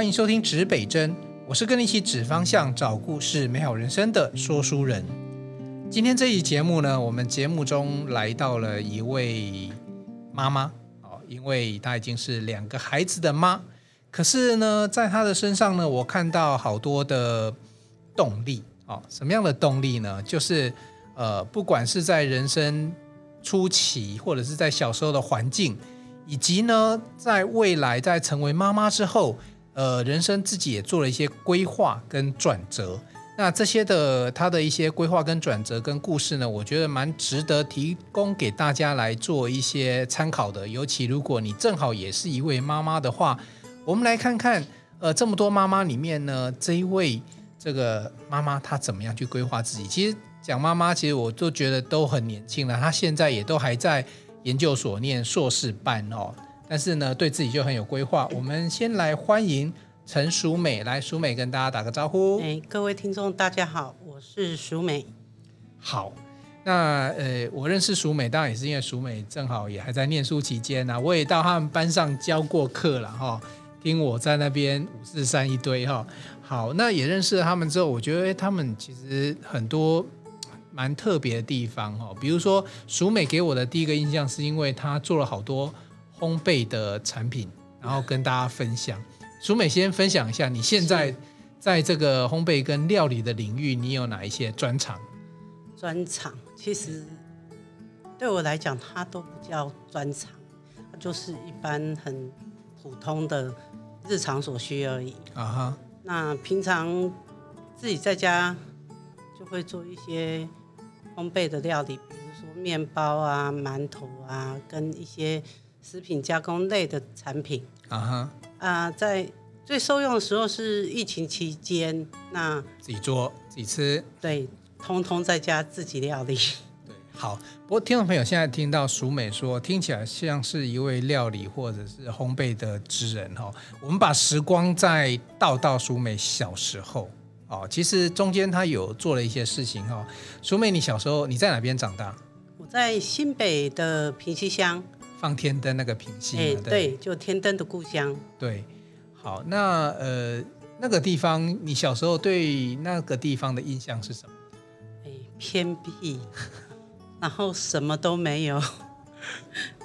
欢迎收听指北针，我是跟你一起指方向、找故事、美好人生的说书人。今天这一节目呢，我们节目中来到了一位妈妈哦，因为她已经是两个孩子的妈，可是呢，在她的身上呢，我看到好多的动力哦。什么样的动力呢？就是呃，不管是在人生初期，或者是在小时候的环境。以及呢，在未来在成为妈妈之后，呃，人生自己也做了一些规划跟转折。那这些的他的一些规划跟转折跟故事呢，我觉得蛮值得提供给大家来做一些参考的。尤其如果你正好也是一位妈妈的话，我们来看看，呃，这么多妈妈里面呢，这一位这个妈妈她怎么样去规划自己？其实讲妈妈，其实我都觉得都很年轻了，她现在也都还在。研究所念硕士班哦，但是呢，对自己就很有规划。我们先来欢迎陈淑美，来，淑美跟大家打个招呼。哎，各位听众，大家好，我是淑美。好，那呃，我认识淑美，当然也是因为淑美正好也还在念书期间呢、啊，我也到他们班上教过课了哈、哦，听我在那边五四三一堆哈、哦。好，那也认识了他们之后，我觉得他们其实很多。蛮特别的地方哦，比如说淑美给我的第一个印象是因为她做了好多烘焙的产品，然后跟大家分享。淑美先分享一下，你现在在这个烘焙跟料理的领域，你有哪一些专长？专长其实对我来讲，它都不叫专长，它就是一般很普通的日常所需而已。啊哈，那平常自己在家就会做一些。烘焙的料理，比如说面包啊、馒头啊，跟一些食品加工类的产品。啊哈啊，在最受用的时候是疫情期间，那自己做自己吃，对，通通在家自己料理。对，好。不过听众朋友现在听到淑美说，听起来像是一位料理或者是烘焙的职人哈。我们把时光再倒到淑美小时候。哦，其实中间他有做了一些事情哈。淑美，你小时候你在哪边长大？我在新北的平溪乡，放天灯那个平溪。哎，对，就天灯的故乡。对，好，那呃那个地方，你小时候对那个地方的印象是什么？哎，偏僻，然后什么都没有，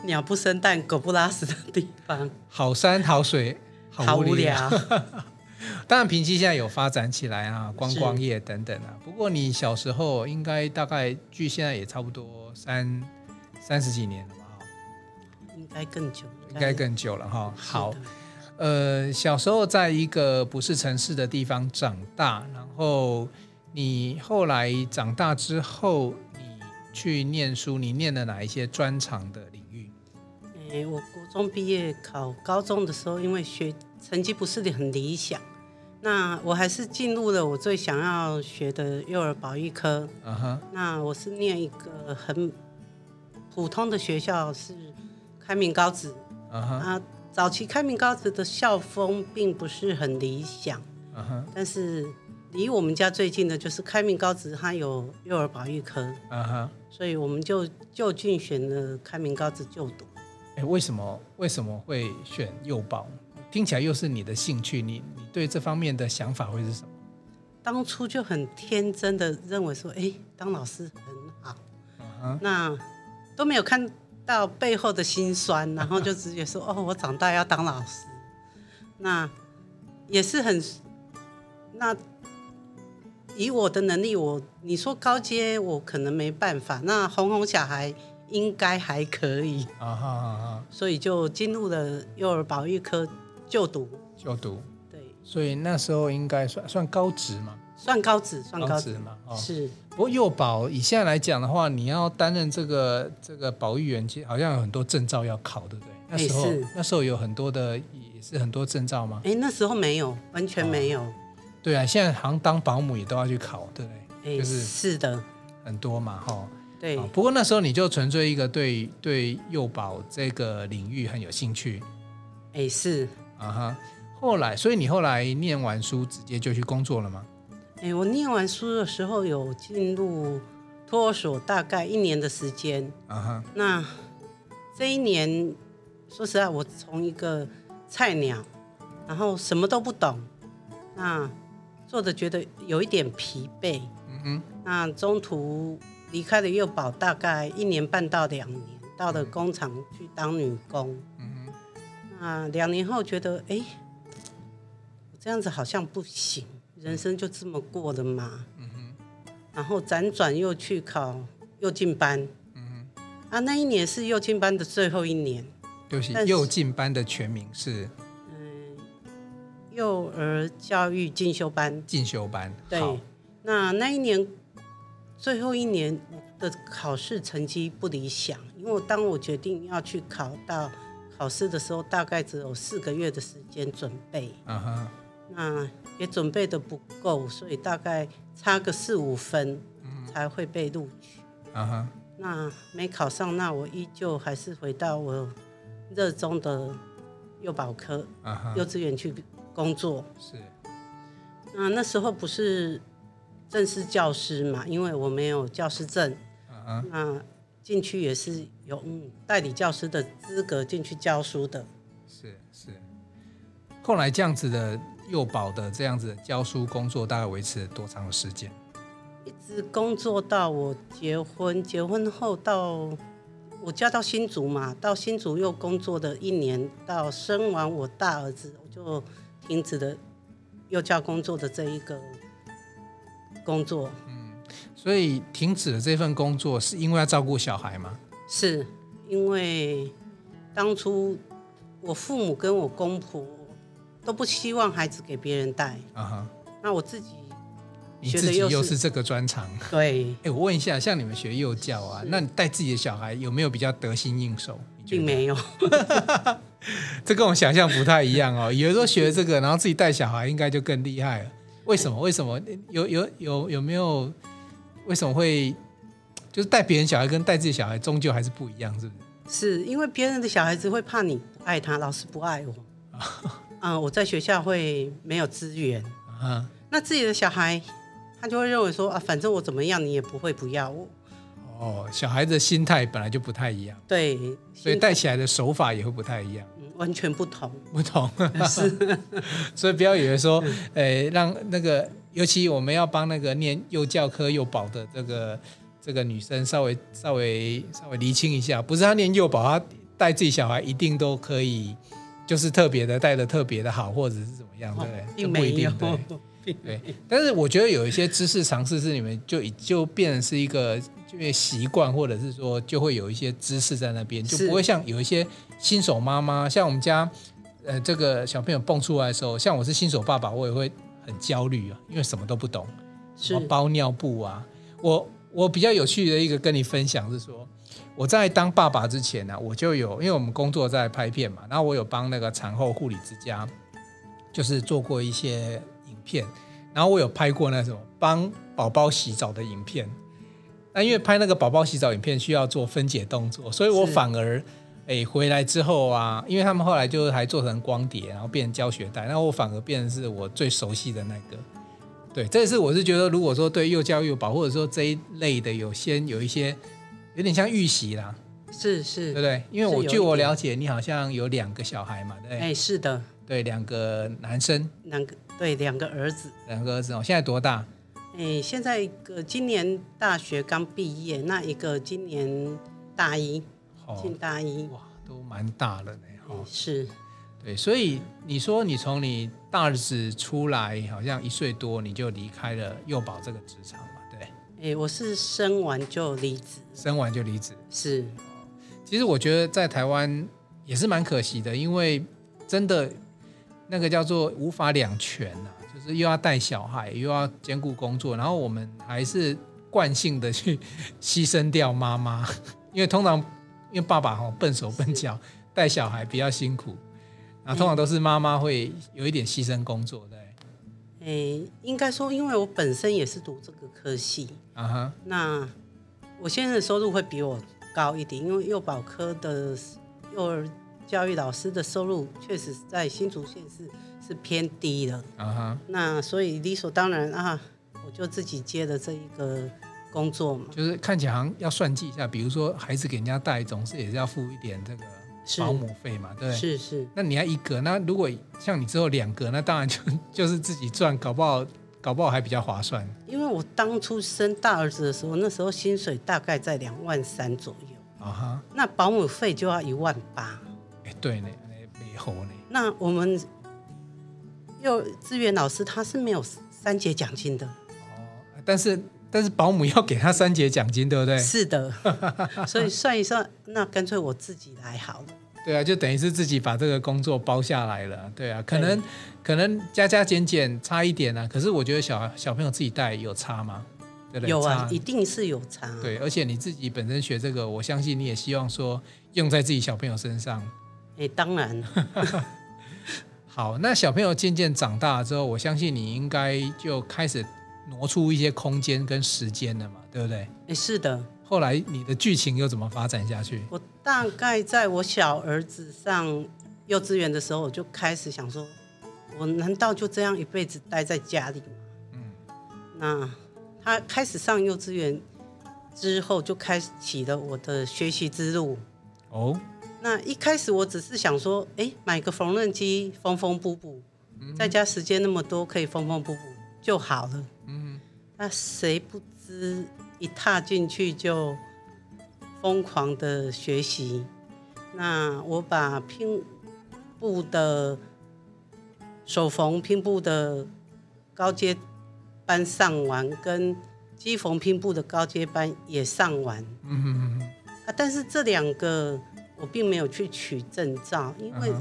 鸟不生蛋，狗不拉屎的地方。好山好水，好无聊。当然，平溪现在有发展起来啊，观光业等等啊。不过你小时候应该大概距现在也差不多三三十几年该更久，应该更久了哈。好，呃，小时候在一个不是城市的地方长大，然后你后来长大之后，你去念书，你念了哪一些专长的领域？诶，我国中毕业考高中的时候，因为学成绩不是很理想。那我还是进入了我最想要学的幼儿保育科。Uh huh. 那我是念一个很普通的学校，是开明高职。Uh huh. 啊，早期开明高职的校风并不是很理想。Uh huh. 但是离我们家最近的就是开明高职，它有幼儿保育科。Uh huh. 所以我们就就近选了开明高职就读。欸，为什么为什么会选幼保？听起来又是你的兴趣，你你对这方面的想法会是什么？当初就很天真的认为说，哎，当老师很好，uh huh. 那都没有看到背后的心酸，然后就直接说，哦，我长大要当老师，那也是很，那以我的能力，我你说高阶我可能没办法，那哄哄小孩应该还可以。啊哈啊哈，uh uh. 所以就进入了幼儿保育科。就读。就读，对，所以那时候应该算算高职嘛，算高职，算高职嘛，哦、是。不过幼保以现在来讲的话，你要担任这个这个保育员，其实好像有很多证照要考，对不对？那时候、欸、那时候有很多的也是很多证照吗？哎、欸，那时候没有，完全没有。哦、对啊，现在好像当保姆也都要去考，对不对？欸、就是是的，很多嘛，哈、哦。对、哦。不过那时候你就纯粹一个对对幼保这个领域很有兴趣。哎、欸，是。啊哈，后来，所以你后来念完书直接就去工作了吗？哎，我念完书的时候有进入托儿所，大概一年的时间。啊哈，那这一年，说实在，我从一个菜鸟，然后什么都不懂，那做的觉得有一点疲惫。嗯哼，那中途离开了幼保，大概一年半到两年，到了工厂去当女工。嗯哼，那两年后觉得，哎，这样子好像不行，人生就这么过了嘛。嗯哼，然后辗转又去考幼进班。嗯哼，啊，那一年是幼进班的最后一年。就是幼进班的全名是，嗯，幼儿教育进修班。进修班，对。那那一年最后一年的考试成绩不理想，因为当我决定要去考到考试的时候，大概只有四个月的时间准备。嗯哼。那也准备的不够，所以大概差个四五分才会被录取。嗯哼。那没考上，那我依旧还是回到我。热衷的幼保科，uh. 幼稚园去工作是。那那时候不是正式教师嘛，因为我没有教师证。Uh 进去也是有代理教师的资格进去教书的。是是。后来这样子的幼保的这样子教书工作，大概维持了多长的时间？一直工作到我结婚，结婚后到。我嫁到新竹嘛，到新竹又工作的一年，到生完我大儿子，我就停止了幼教工作的这一个工作。嗯，所以停止了这份工作，是因为要照顾小孩吗？是因为当初我父母跟我公婆都不希望孩子给别人带。啊哈，那我自己。你自己又是这个专长，对。哎，我问一下，像你们学幼教啊，那你带自己的小孩有没有比较得心应手？并没有，这跟我想象不太一样哦。有时候学这个，然后自己带小孩，应该就更厉害了。为什么？为什么？有有有有没有？为什么会就是带别人小孩跟带自己小孩终究还是不一样？是不是？是因为别人的小孩子会怕你不爱他，老师不爱我。嗯，我在学校会没有资源。嗯，那自己的小孩。他就会认为说啊，反正我怎么样，你也不会不要我。哦，小孩子的心态本来就不太一样，对，所以带起来的手法也会不太一样，嗯、完全不同，不同。是，所以不要以为说，诶，让那个，尤其我们要帮那个念幼教科幼保的这个这个女生稍微稍微稍微厘清一下，不是她念幼保，她带自己小孩一定都可以，就是特别的带的特别的好，或者是怎么样，对不对？并没有。对，但是我觉得有一些知识尝试是你们就就变成是一个就习惯，或者是说就会有一些知识在那边，就不会像有一些新手妈妈，像我们家呃这个小朋友蹦出来的时候，像我是新手爸爸，我也会很焦虑啊，因为什么都不懂，什么包尿布啊。我我比较有趣的一个跟你分享是说，我在当爸爸之前呢、啊，我就有因为我们工作在拍片嘛，然后我有帮那个产后护理之家，就是做过一些影。片，然后我有拍过那种帮宝宝洗澡的影片，那因为拍那个宝宝洗澡影片需要做分解动作，所以我反而哎是回来之后啊，因为他们后来就还做成光碟，然后变成教学带，那我反而变成是我最熟悉的那个。对，这是我是觉得，如果说对幼教幼保或者说这一类的有先有一些有点像预习啦，是是，对不对？因为我据我了解，你好像有两个小孩嘛，对？哎，是的，对，两个男生，两个。对，两个儿子，两个儿子哦，现在多大？哎，现在一个今年大学刚毕业，那一个今年大一，进、哦、大一，哇，都蛮大了呢。哦，是，对，所以你说你从你大儿子出来，好像一岁多你就离开了幼保这个职场我是生完就离职，生完就离职，是。其实我觉得在台湾也是蛮可惜的，因为真的。那个叫做无法两全呐、啊，就是又要带小孩，又要兼顾工作，然后我们还是惯性的去 牺牲掉妈妈，因为通常因为爸爸哈笨手笨脚带小孩比较辛苦，然后通常都是妈妈会有一点牺牲工作，对。诶，应该说，因为我本身也是读这个科系啊哈，那我先生的收入会比我高一点，因为幼保科的幼儿。教育老师的收入确实在新竹县是是偏低的啊哈，那所以理所当然啊，我就自己接了这一个工作嘛。就是看起来好像要算计一下，比如说孩子给人家带，总是也是要付一点这个保姆费嘛，对，是是。那你要一个，那如果像你之后两个，那当然就 就是自己赚，搞不好搞不好还比较划算。因为我当初生大儿子的时候，那时候薪水大概在两万三左右啊哈，那保姆费就要一万八。哎，对呢，没好呢。那我们幼稚园老师他是没有三节奖金的哦，但是。但是保姆要给他三节奖金，对不对？是的，所以算一算，那干脆我自己来好了。对啊，就等于是自己把这个工作包下来了。对啊，可能可能加加减减差一点啊。可是我觉得小小朋友自己带有差吗？对不对？有啊，一定是有差。对，而且你自己本身学这个，我相信你也希望说用在自己小朋友身上。哎，当然。好，那小朋友渐渐长大之后，我相信你应该就开始。挪出一些空间跟时间的嘛，对不对？哎，是的。后来你的剧情又怎么发展下去？我大概在我小儿子上幼稚园的时候，我就开始想说，我难道就这样一辈子待在家里吗？嗯。那他开始上幼稚园之后，就开启了我的学习之路。哦。那一开始我只是想说，哎，买个缝纫机缝缝补补，在家时间那么多，可以缝缝补补就好了。那谁不知一踏进去就疯狂的学习。那我把拼布的手缝拼布的高阶班上完，跟机缝拼布的高阶班也上完。啊，但是这两个我并没有去取证照，因为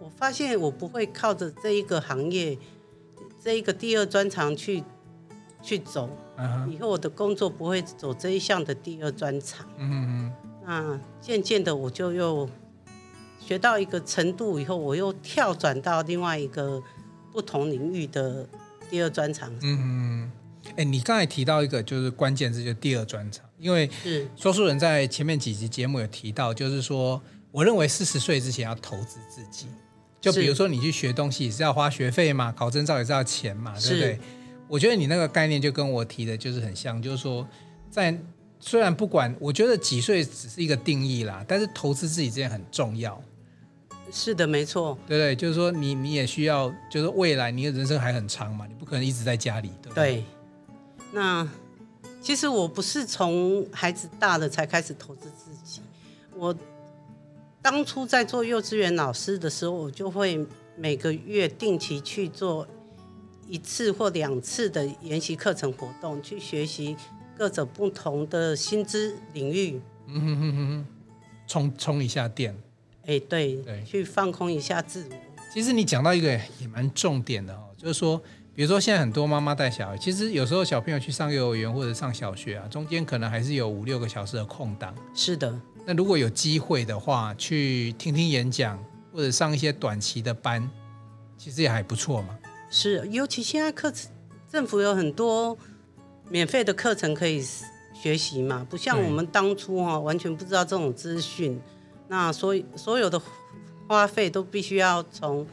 我发现我不会靠着这一个行业，这一个第二专长去。去走，以后我的工作不会走这一项的第二专长。嗯嗯，那渐渐的我就又学到一个程度以后，我又跳转到另外一个不同领域的第二专长。嗯嗯，哎，你刚才提到一个就是关键字，就是第二专长，因为是。说书人在前面几集节目有提到，就是说我认为四十岁之前要投资自己，就比如说你去学东西也是要花学费嘛，考证照也是要钱嘛，对不对？我觉得你那个概念就跟我提的就是很像，就是说，在虽然不管，我觉得几岁只是一个定义啦，但是投资自己这件很重要。是的，没错。对对，就是说你你也需要，就是未来你的人生还很长嘛，你不可能一直在家里，对不对？对。那其实我不是从孩子大了才开始投资自己，我当初在做幼稚园老师的时候，我就会每个月定期去做。一次或两次的研习课程活动，去学习各种不同的薪资领域。嗯哼哼哼，充充一下电。哎，对对，去放空一下自我。其实你讲到一个也蛮重点的哦，就是说，比如说现在很多妈妈带小孩，其实有时候小朋友去上幼儿园或者上小学啊，中间可能还是有五六个小时的空档。是的。那如果有机会的话，去听听演讲或者上一些短期的班，其实也还不错嘛。是，尤其现在课程，政府有很多免费的课程可以学习嘛，不像我们当初哈、哦，完全不知道这种资讯，那所以所有的花费都必须要从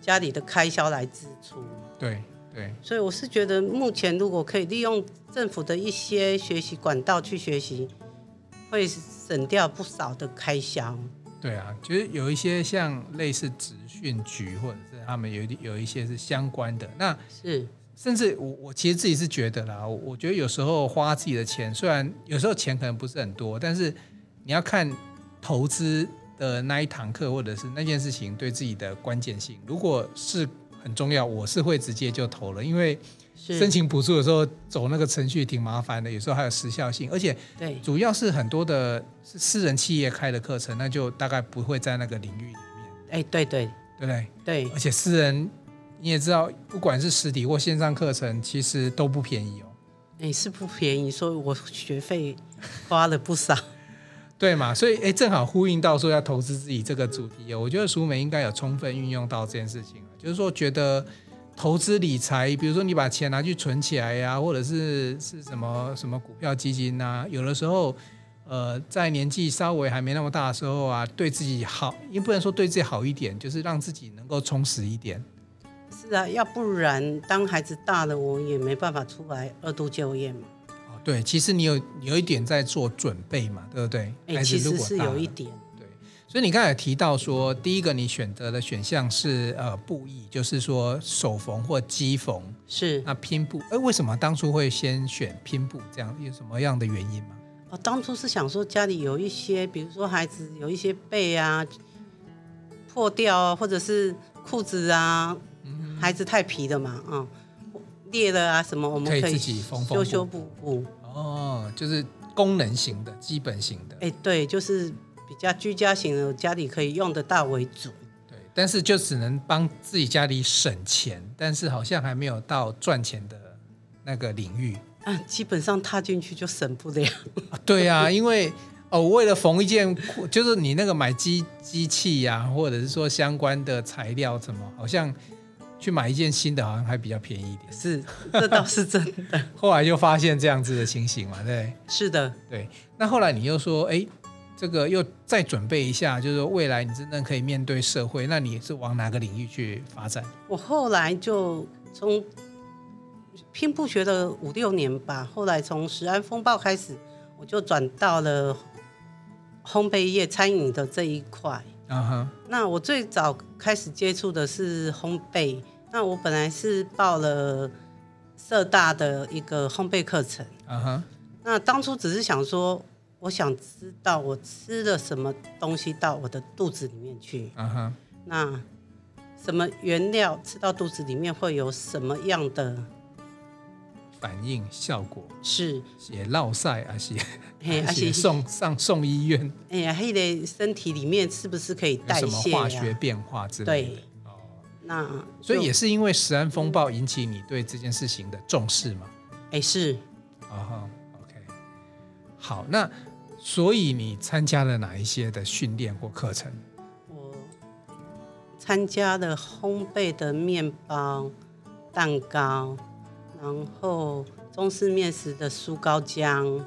家里的开销来支出。对对，所以我是觉得，目前如果可以利用政府的一些学习管道去学习，会省掉不少的开销。对啊，就是有一些像类似职训局或者是。他们有有一些是相关的，那是甚至我我其实自己是觉得啦，我觉得有时候花自己的钱，虽然有时候钱可能不是很多，但是你要看投资的那一堂课或者是那件事情对自己的关键性，如果是很重要，我是会直接就投了，因为申请补助的时候走那个程序挺麻烦的，有时候还有时效性，而且对，主要是很多的私人企业开的课程，那就大概不会在那个领域里面。哎，对对。对不对？对，而且私人你也知道，不管是实体或线上课程，其实都不便宜哦。哎，是不便宜，所以我学费花了不少。对嘛？所以哎，正好呼应到说要投资自己这个主题哦。我觉得淑美应该有充分运用到这件事情，就是说觉得投资理财，比如说你把钱拿去存起来呀，或者是是什么什么股票基金呐，有的时候。呃，在年纪稍微还没那么大的时候啊，对自己好，也不能说对自己好一点，就是让自己能够充实一点。是啊，要不然当孩子大了，我也没办法出来二度就业嘛。哦，对，其实你有有一点在做准备嘛，对不对？哎，其实是有一点。对，所以你刚才提到说，第一个你选择的选项是呃布艺，就是说手缝或机缝。是。那拼布，哎，为什么当初会先选拼布？这样有什么样的原因吗？哦，当初是想说家里有一些，比如说孩子有一些被啊破掉啊，或者是裤子啊，嗯、孩子太皮了嘛，啊、嗯，裂了啊什么，我们可以，可以自己缝缝修修补补。哦，就是功能型的、基本型的。哎，对，就是。比较居家型的，家里可以用得到为主。对，但是就只能帮自己家里省钱，但是好像还没有到赚钱的那个领域。啊，基本上踏进去就省不了。啊对啊，因为哦，为了缝一件，就是你那个买机机器呀、啊，或者是说相关的材料什么，好像去买一件新的，好像还比较便宜一点。是，这倒是真的。后来就发现这样子的情形嘛，对。是的，对。那后来你又说，哎。这个又再准备一下，就是说未来你真正可以面对社会，那你是往哪个领域去发展？我后来就从拼布学了五六年吧，后来从食安风暴开始，我就转到了烘焙业、餐饮的这一块。啊哈。那我最早开始接触的是烘焙，那我本来是报了社大的一个烘焙课程。啊哈。那当初只是想说。我想知道我吃了什么东西到我的肚子里面去。Uh huh. 那什么原料吃到肚子里面会有什么样的反应效果？是也落晒 还是还是送上送医院？哎呀，黑的身体里面是不是可以代谢？什么化学变化之类的？对，哦，那所以也是因为食安风暴引起你对这件事情的重视吗？哎，是。啊哈，OK，好，那。所以你参加了哪一些的训练或课程？我参加了烘焙的面包、蛋糕，然后中式面食的酥糕浆，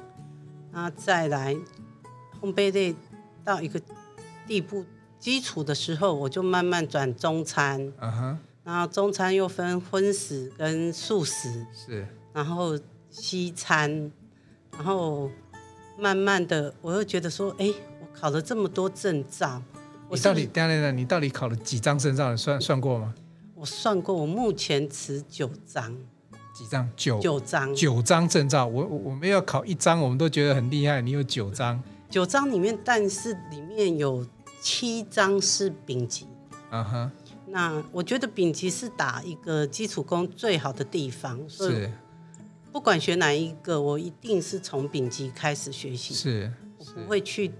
那再来烘焙类到一个地步基础的时候，我就慢慢转中餐。嗯哼、uh，huh. 然后中餐又分荤食跟素食，是，然后西餐，然后。慢慢的，我又觉得说，哎，我考了这么多证照，我你到底等等等，你到底考了几张证照？你算算过吗？我算过，我目前持九张。几张？九九张。九张证照，我我们要考一张，我们都觉得很厉害。你有九张？九张里面，但是里面有七张是丙级。嗯哼。那我觉得丙级是打一个基础工最好的地方。是。不管学哪一个，我一定是从丙级开始学习。是，我不会去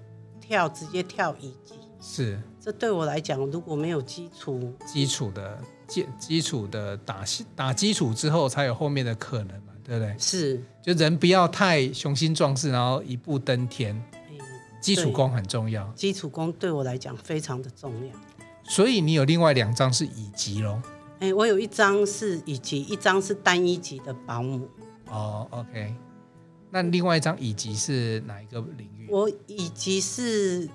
跳，直接跳乙级。是，这对我来讲，如果没有基础，基础的基基础的打打基础之后，才有后面的可能嘛，对不对？是，就人不要太雄心壮志，然后一步登天。嗯，基础功很重要。基础功对我来讲非常的重要。所以你有另外两张是乙级喽？哎，我有一张是乙级，一张是单一级的保姆。哦、oh，OK，那另外一张乙级是哪一个领域？我乙级是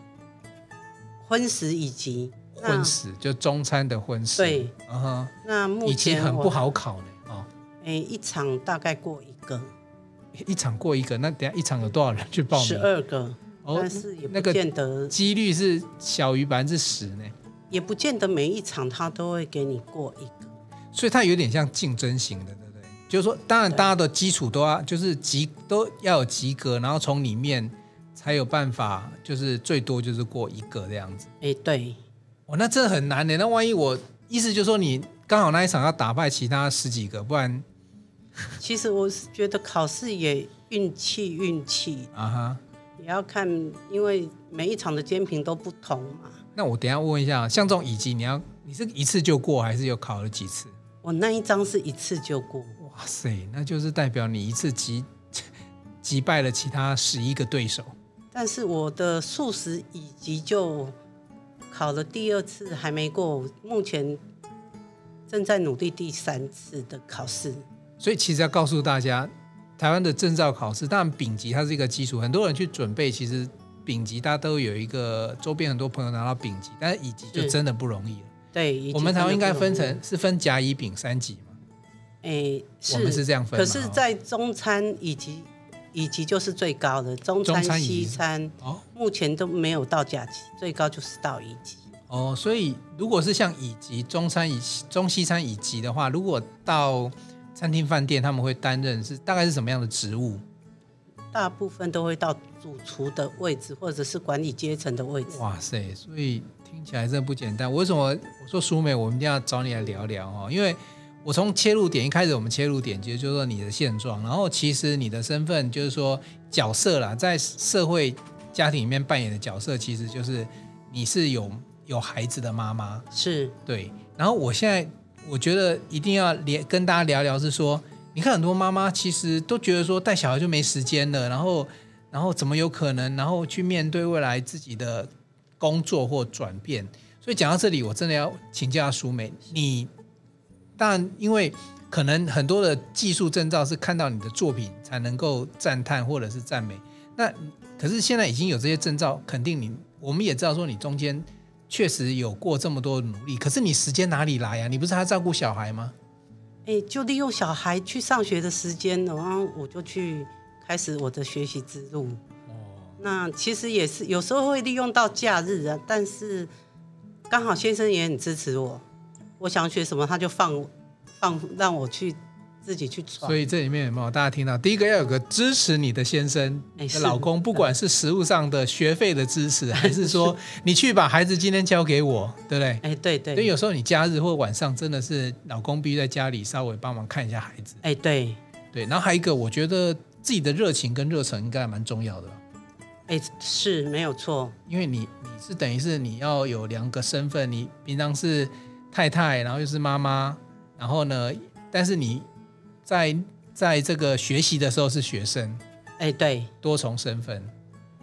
荤食乙级，荤食就中餐的荤食。对，嗯哼、uh，huh, 那目前很不好考呢。哦，哎，一场大概过一个，一场过一个，那等下一场有多少人去报名？十二个，但是也不见得几率是小于百分之十呢。也不见得每一场他都会给你过一个，所以它有点像竞争型的。就是说，当然，大家的基础都要就是及都要有及格，然后从里面才有办法，就是最多就是过一个这样子。哎，对，哦，那真的很难的。那万一我意思就是说，你刚好那一场要打败其他十几个，不然，其实我是觉得考试也运气，运气啊哈，也要看，因为每一场的监评都不同嘛。那我等一下问一下，像这种乙级，你要你是一次就过，还是有考了几次？我那一张是一次就过。哇塞，那就是代表你一次击 击败了其他十一个对手。但是我的素食乙级就考了第二次还没过，目前正在努力第三次的考试。所以其实要告诉大家，台湾的证照考试，当然丙级它是一个基础，很多人去准备，其实丙级大家都有一个周边很多朋友拿到丙级，但是乙级就真的不容易了。对，我们台湾应该分成是分甲、乙、丙三级嘛。哎，是，我们是这样分。可是，在中餐以及以及就是最高的，中餐、西餐哦，目前都没有到甲级，最高就是到乙级。哦，所以如果是像乙级中餐以中西餐乙级的话，如果到餐厅饭店，他们会担任是大概是什么样的职务？大部分都会到主厨的位置，或者是管理阶层的位置。哇塞，所以听起来真的不简单。为什么我说苏美，我们一定要找你来聊聊哦？因为我从切入点一开始，我们切入点其实就是说你的现状，然后其实你的身份就是说角色啦，在社会家庭里面扮演的角色，其实就是你是有有孩子的妈妈，是对。然后我现在我觉得一定要连跟大家聊聊，是说。你看很多妈妈其实都觉得说带小孩就没时间了，然后，然后怎么有可能，然后去面对未来自己的工作或转变。所以讲到这里，我真的要请教淑美，你当然因为可能很多的技术证照是看到你的作品才能够赞叹或者是赞美。那可是现在已经有这些证照，肯定你我们也知道说你中间确实有过这么多努力，可是你时间哪里来呀？你不是还照顾小孩吗？哎，就利用小孩去上学的时间，然后我就去开始我的学习之路。哦，那其实也是有时候会利用到假日啊，但是刚好先生也很支持我，我想学什么他就放放让我去。自己去闯，所以这里面有没有大家听到？第一个要有个支持你的先生、的老公，不管是食物上的学费的支持，还是说你去把孩子今天交给我，对不对？哎，对对。所以有时候你假日或晚上真的是老公必须在家里稍微帮忙看一下孩子。哎，对对。然后还有一个，我觉得自己的热情跟热忱应该还蛮重要的。哎，是没有错，因为你你是等于是你要有两个身份，你平常是太太，然后又是妈妈，然后呢，但是你。在在这个学习的时候是学生，哎，对，多重身份，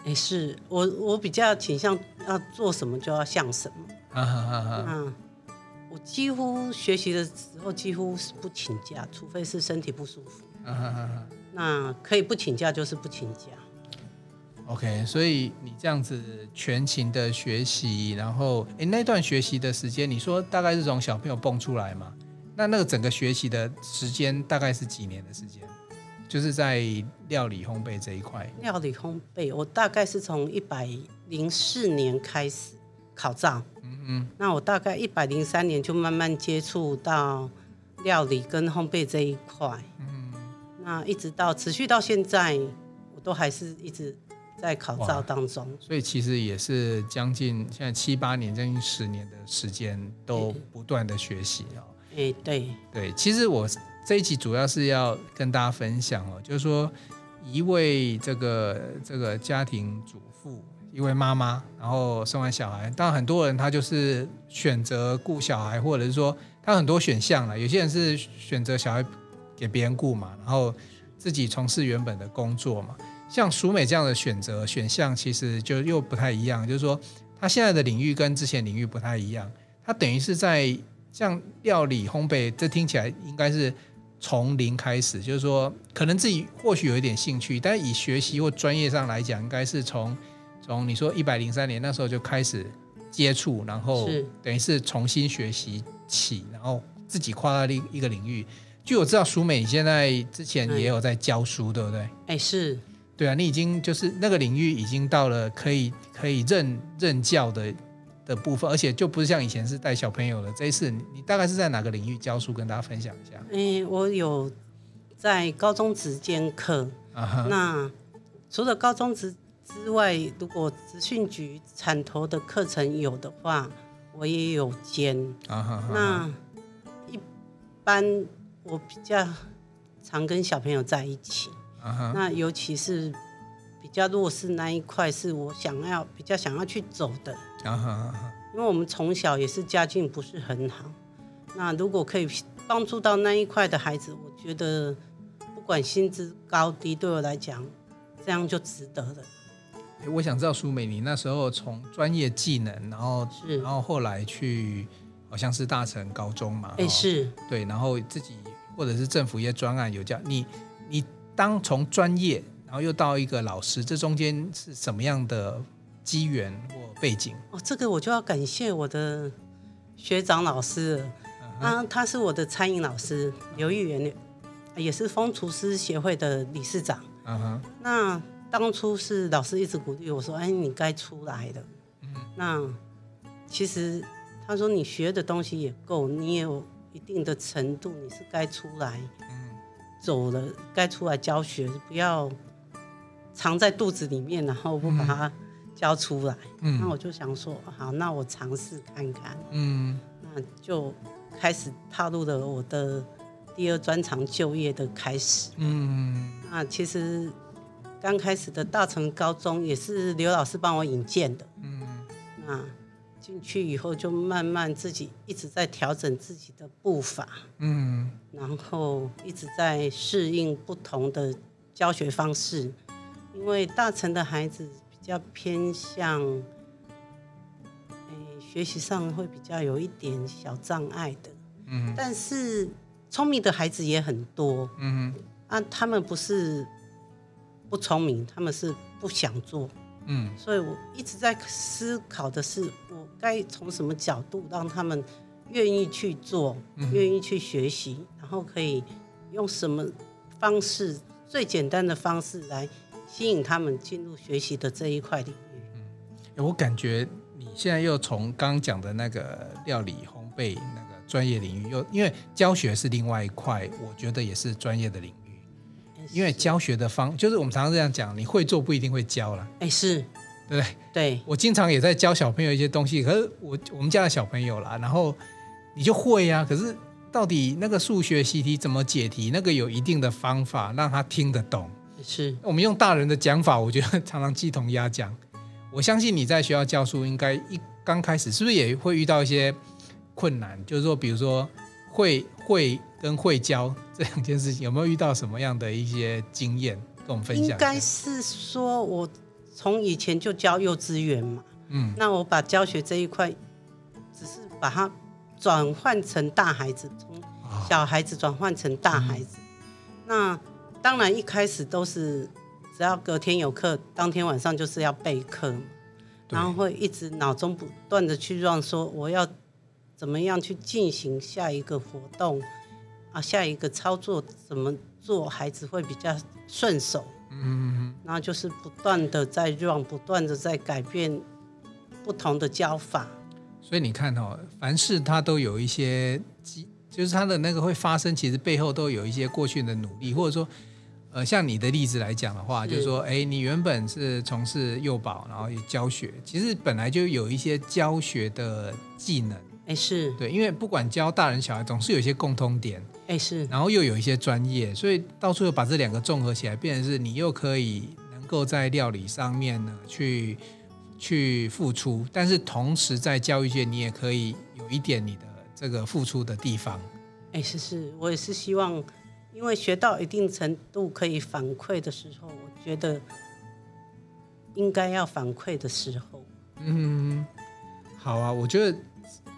哎，是我我比较倾向要做什么就要像什么，啊哈哈哈，嗯，我几乎学习的时候几乎是不请假，除非是身体不舒服，啊哈哈哈，那可以不请假就是不请假，OK，所以你这样子全勤的学习，然后哎那段学习的时间，你说大概是从小朋友蹦出来嘛？那那个整个学习的时间大概是几年的时间？就是在料理烘焙这一块。料理烘焙，我大概是从一百零四年开始考照。嗯嗯。那我大概一百零三年就慢慢接触到料理跟烘焙这一块。嗯。那一直到持续到现在，我都还是一直在考照当中。所以其实也是将近现在七八年，将近十年的时间都不断的学习啊。哎，对对，其实我这一集主要是要跟大家分享哦，就是说一位这个这个家庭主妇，一位妈妈，然后生完小孩，当然很多人他就是选择顾小孩，或者是说他很多选项了。有些人是选择小孩给别人顾嘛，然后自己从事原本的工作嘛。像淑美这样的选择选项，其实就又不太一样，就是说他现在的领域跟之前领域不太一样，他等于是在。像料理烘焙，这听起来应该是从零开始，就是说可能自己或许有一点兴趣，但以学习或专业上来讲，应该是从从你说一百零三年那时候就开始接触，然后等于是重新学习起，然后自己跨到另一个领域。据我知道，淑美你现在之前也有在教书，对不对？哎，是对啊，你已经就是那个领域已经到了可以可以任任教的。的部分，而且就不是像以前是带小朋友了。这一次你，你大概是在哪个领域教书？跟大家分享一下。嗯，我有在高中职兼课。那除了高中职之外，如果职训局产投的课程有的话，我也有兼。那一般我比较常跟小朋友在一起。那尤其是。比较弱势那一块是我想要比较想要去走的，因为我们从小也是家境不是很好，那如果可以帮助到那一块的孩子，我觉得不管薪资高低，对我来讲，这样就值得了。我想知道苏美，你那时候从专业技能，然后是。然后后来去好像是大成高中嘛，哎是，对，然后自己或者是政府一些专案有教你，你当从专业。然后又到一个老师，这中间是什么样的机缘或背景？哦，这个我就要感谢我的学长老师了，他、uh 是我的餐饮老师刘玉元，也是风厨师协会的理事长。Uh 嗯哼。那当初是老师一直鼓励我说：“哎，你该出来的。”嗯。那其实他说：“你学的东西也够，你也有一定的程度，你是该出来。”嗯。走了，该出来教学，不要藏在肚子里面，然后不把它教出来。嗯。那我就想说，好，那我尝试看看。嗯。那就开始踏入了我的第二专长就业的开始。嗯。那其实刚开始的大成高中也是刘老师帮我引荐的。嗯。那进去以后就慢慢自己一直在调整自己的步伐。嗯。然后一直在适应不同的教学方式，因为大成的孩子比较偏向。学习上会比较有一点小障碍的，嗯，但是聪明的孩子也很多，嗯啊，他们不是不聪明，他们是不想做，嗯，所以我一直在思考的是，我该从什么角度让他们愿意去做，愿、嗯、意去学习，然后可以用什么方式，最简单的方式来吸引他们进入学习的这一块领域。嗯，我感觉你。现在又从刚刚讲的那个料理烘焙那个专业领域，又因为教学是另外一块，我觉得也是专业的领域。因为教学的方，就是我们常常这样讲，你会做不一定会教了。哎，是，对不对？对。我经常也在教小朋友一些东西，可是我我们家的小朋友啦，然后你就会呀、啊，可是到底那个数学习题怎么解题，那个有一定的方法让他听得懂。是。我们用大人的讲法，我觉得常常鸡同鸭讲。我相信你在学校教书，应该一刚开始是不是也会遇到一些困难？就是说，比如说会会跟会教 这两件事情，有没有遇到什么样的一些经验跟我们分享？应该是说，我从以前就教幼稚园嘛，嗯，那我把教学这一块，只是把它转换成大孩子，从小孩子转换成大孩子。嗯，那当然一开始都是。只要隔天有课，当天晚上就是要备课，然后会一直脑中不断的去让说我要怎么样去进行下一个活动啊，下一个操作怎么做，孩子会比较顺手。嗯，然后就是不断的在让，不断的在改变不同的教法。所以你看哦，凡事它都有一些，就是它的那个会发生，其实背后都有一些过去的努力，或者说。呃，像你的例子来讲的话，是就是说，哎，你原本是从事幼保，然后也教学，其实本来就有一些教学的技能，哎，是。对，因为不管教大人小孩，总是有一些共通点，哎，是，然后又有一些专业，所以到处又把这两个综合起来，变成是你又可以能够在料理上面呢去去付出，但是同时在教育界你也可以有一点你的这个付出的地方，哎，是是，我也是希望。因为学到一定程度可以反馈的时候，我觉得应该要反馈的时候。嗯，好啊，我觉得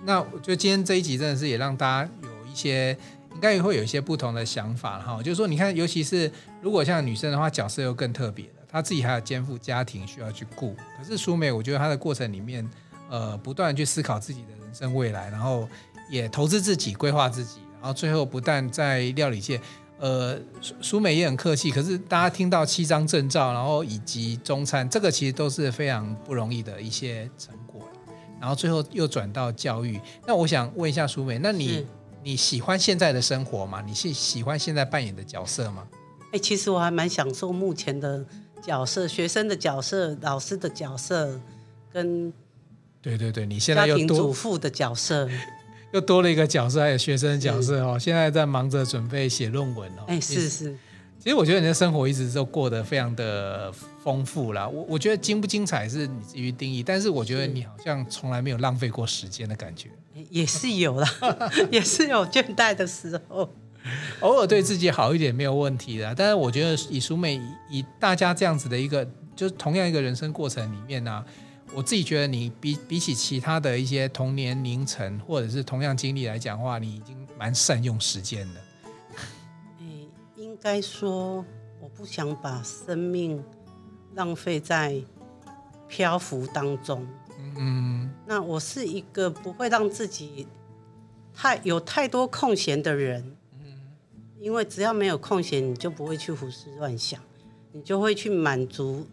那我觉得今天这一集真的是也让大家有一些应该也会有一些不同的想法哈。就是说，你看，尤其是如果像女生的话，角色又更特别了，她自己还要肩负家庭需要去顾。可是苏美，我觉得她的过程里面，呃，不断去思考自己的人生未来，然后也投资自己，规划自己，然后最后不但在料理界。呃，淑美也很客气，可是大家听到七张证照，然后以及中餐，这个其实都是非常不容易的一些成。然后最后又转到教育，那我想问一下淑美，那你你喜欢现在的生活吗？你是喜欢现在扮演的角色吗？哎，其实我还蛮享受目前的角色，学生的角色，老师的角色，跟对对对，你现在又家庭主妇的角色。又多了一个角色，还有学生的角色哦。现在在忙着准备写论文哦。哎，是是。其实我觉得你的生活一直都过得非常的丰富啦。我我觉得精不精彩是你至于定义，但是我觉得你好像从来没有浪费过时间的感觉。也是有啦，也是有倦怠的时候。偶尔对自己好一点没有问题的。但是我觉得以淑美以大家这样子的一个，就是同样一个人生过程里面呢、啊。我自己觉得，你比比起其他的一些同年龄层或者是同样经历来讲的话，你已经蛮善用时间的。该说，我不想把生命浪费在漂浮当中。嗯，那我是一个不会让自己太有太多空闲的人。嗯，因为只要没有空闲，你就不会去胡思乱想。你就会去满足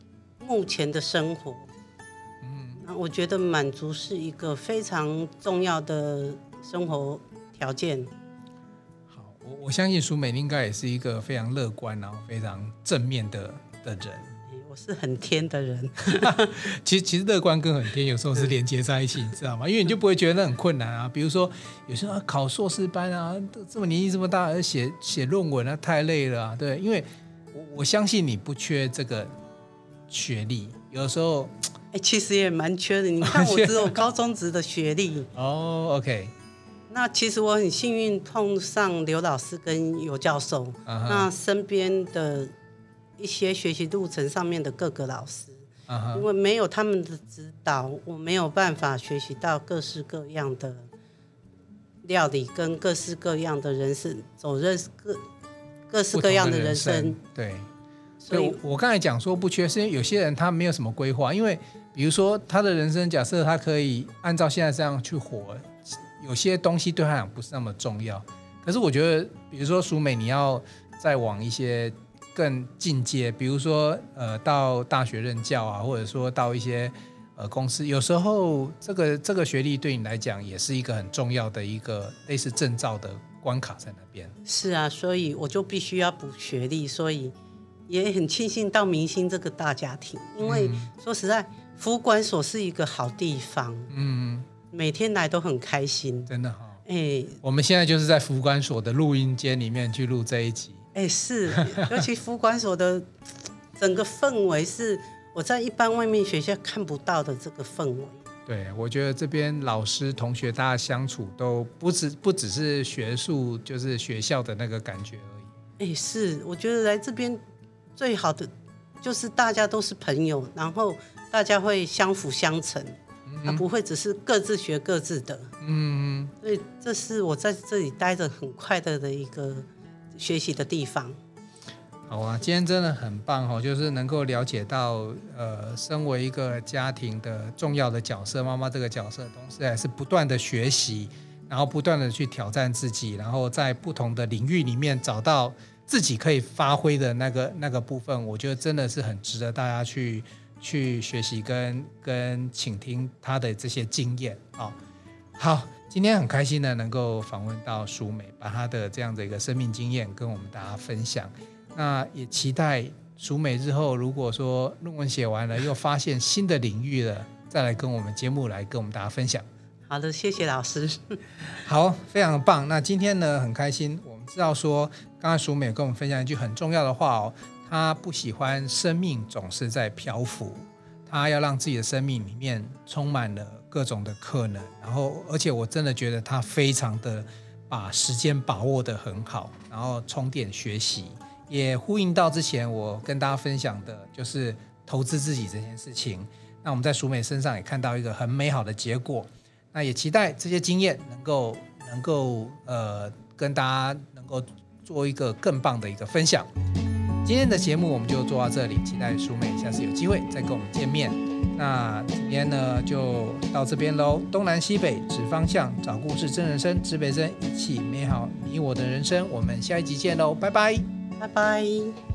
目前的生活。嗯，那我觉得满足是一个非常重要的生活条件。好，我我相信淑美应该也是一个非常乐观然后非常正面的的人。我是很天的人，其实其实乐观跟很天有时候是连接在一起，你知道吗？因为你就不会觉得那很困难啊。比如说有时候考硕士班啊，这么年纪这么大，而写写论文啊，太累了啊。对，因为我我相信你不缺这个学历，有的时候哎，其实也蛮缺的。你看我只有高中职的学历哦。OK，那其实我很幸运碰上刘老师跟尤教授，uh huh. 那身边的。一些学习路程上面的各个老师，uh huh. 因为没有他们的指导，我没有办法学习到各式各样的料理跟各式各样的人生，走认识各各式各样的人生。人生对，所以我刚才讲说不缺，是因为有些人他没有什么规划，因为比如说他的人生假设他可以按照现在这样去活，有些东西对他来讲不是那么重要。可是我觉得，比如说淑美，你要再往一些。更进阶，比如说呃，到大学任教啊，或者说到一些呃公司，有时候这个这个学历对你来讲也是一个很重要的一个类似证照的关卡在那边。是啊，所以我就必须要补学历，所以也很庆幸到明星这个大家庭，因为说实在，服管所是一个好地方，嗯，每天来都很开心，真的哈、哦。哎、欸，我们现在就是在福管所的录音间里面去录这一集。哎，是，尤其福管所的 整个氛围是我在一般外面学校看不到的这个氛围。对，我觉得这边老师同学大家相处都不只不只是学术，就是学校的那个感觉而已。哎，是，我觉得来这边最好的就是大家都是朋友，然后大家会相辅相成，他、嗯、不会只是各自学各自的。嗯，所以这是我在这里待着很快乐的一个。学习的地方，好啊！今天真的很棒哦，就是能够了解到，呃，身为一个家庭的重要的角色，妈妈这个角色，同时还是不断的学习，然后不断的去挑战自己，然后在不同的领域里面找到自己可以发挥的那个那个部分，我觉得真的是很值得大家去去学习跟跟倾听他的这些经验啊、哦。好。今天很开心呢能够访问到淑美，把她的这样的一个生命经验跟我们大家分享。那也期待淑美日后如果说论文写完了，又发现新的领域了，再来跟我们节目来跟我们大家分享。好的，谢谢老师。好，非常棒。那今天呢，很开心，我们知道说，刚刚淑美跟我们分享一句很重要的话哦，他不喜欢生命总是在漂浮，他要让自己的生命里面充满了。各种的可能，然后而且我真的觉得他非常的把时间把握得很好，然后充电学习，也呼应到之前我跟大家分享的，就是投资自己这件事情。那我们在淑美身上也看到一个很美好的结果，那也期待这些经验能够能够呃跟大家能够做一个更棒的一个分享。今天的节目我们就做到这里，期待淑妹下次有机会再跟我们见面。那今天呢，就到这边喽。东南西北指方向，找故事真人生，指北针，一起美好你我的人生。我们下一集见喽，拜拜，拜拜。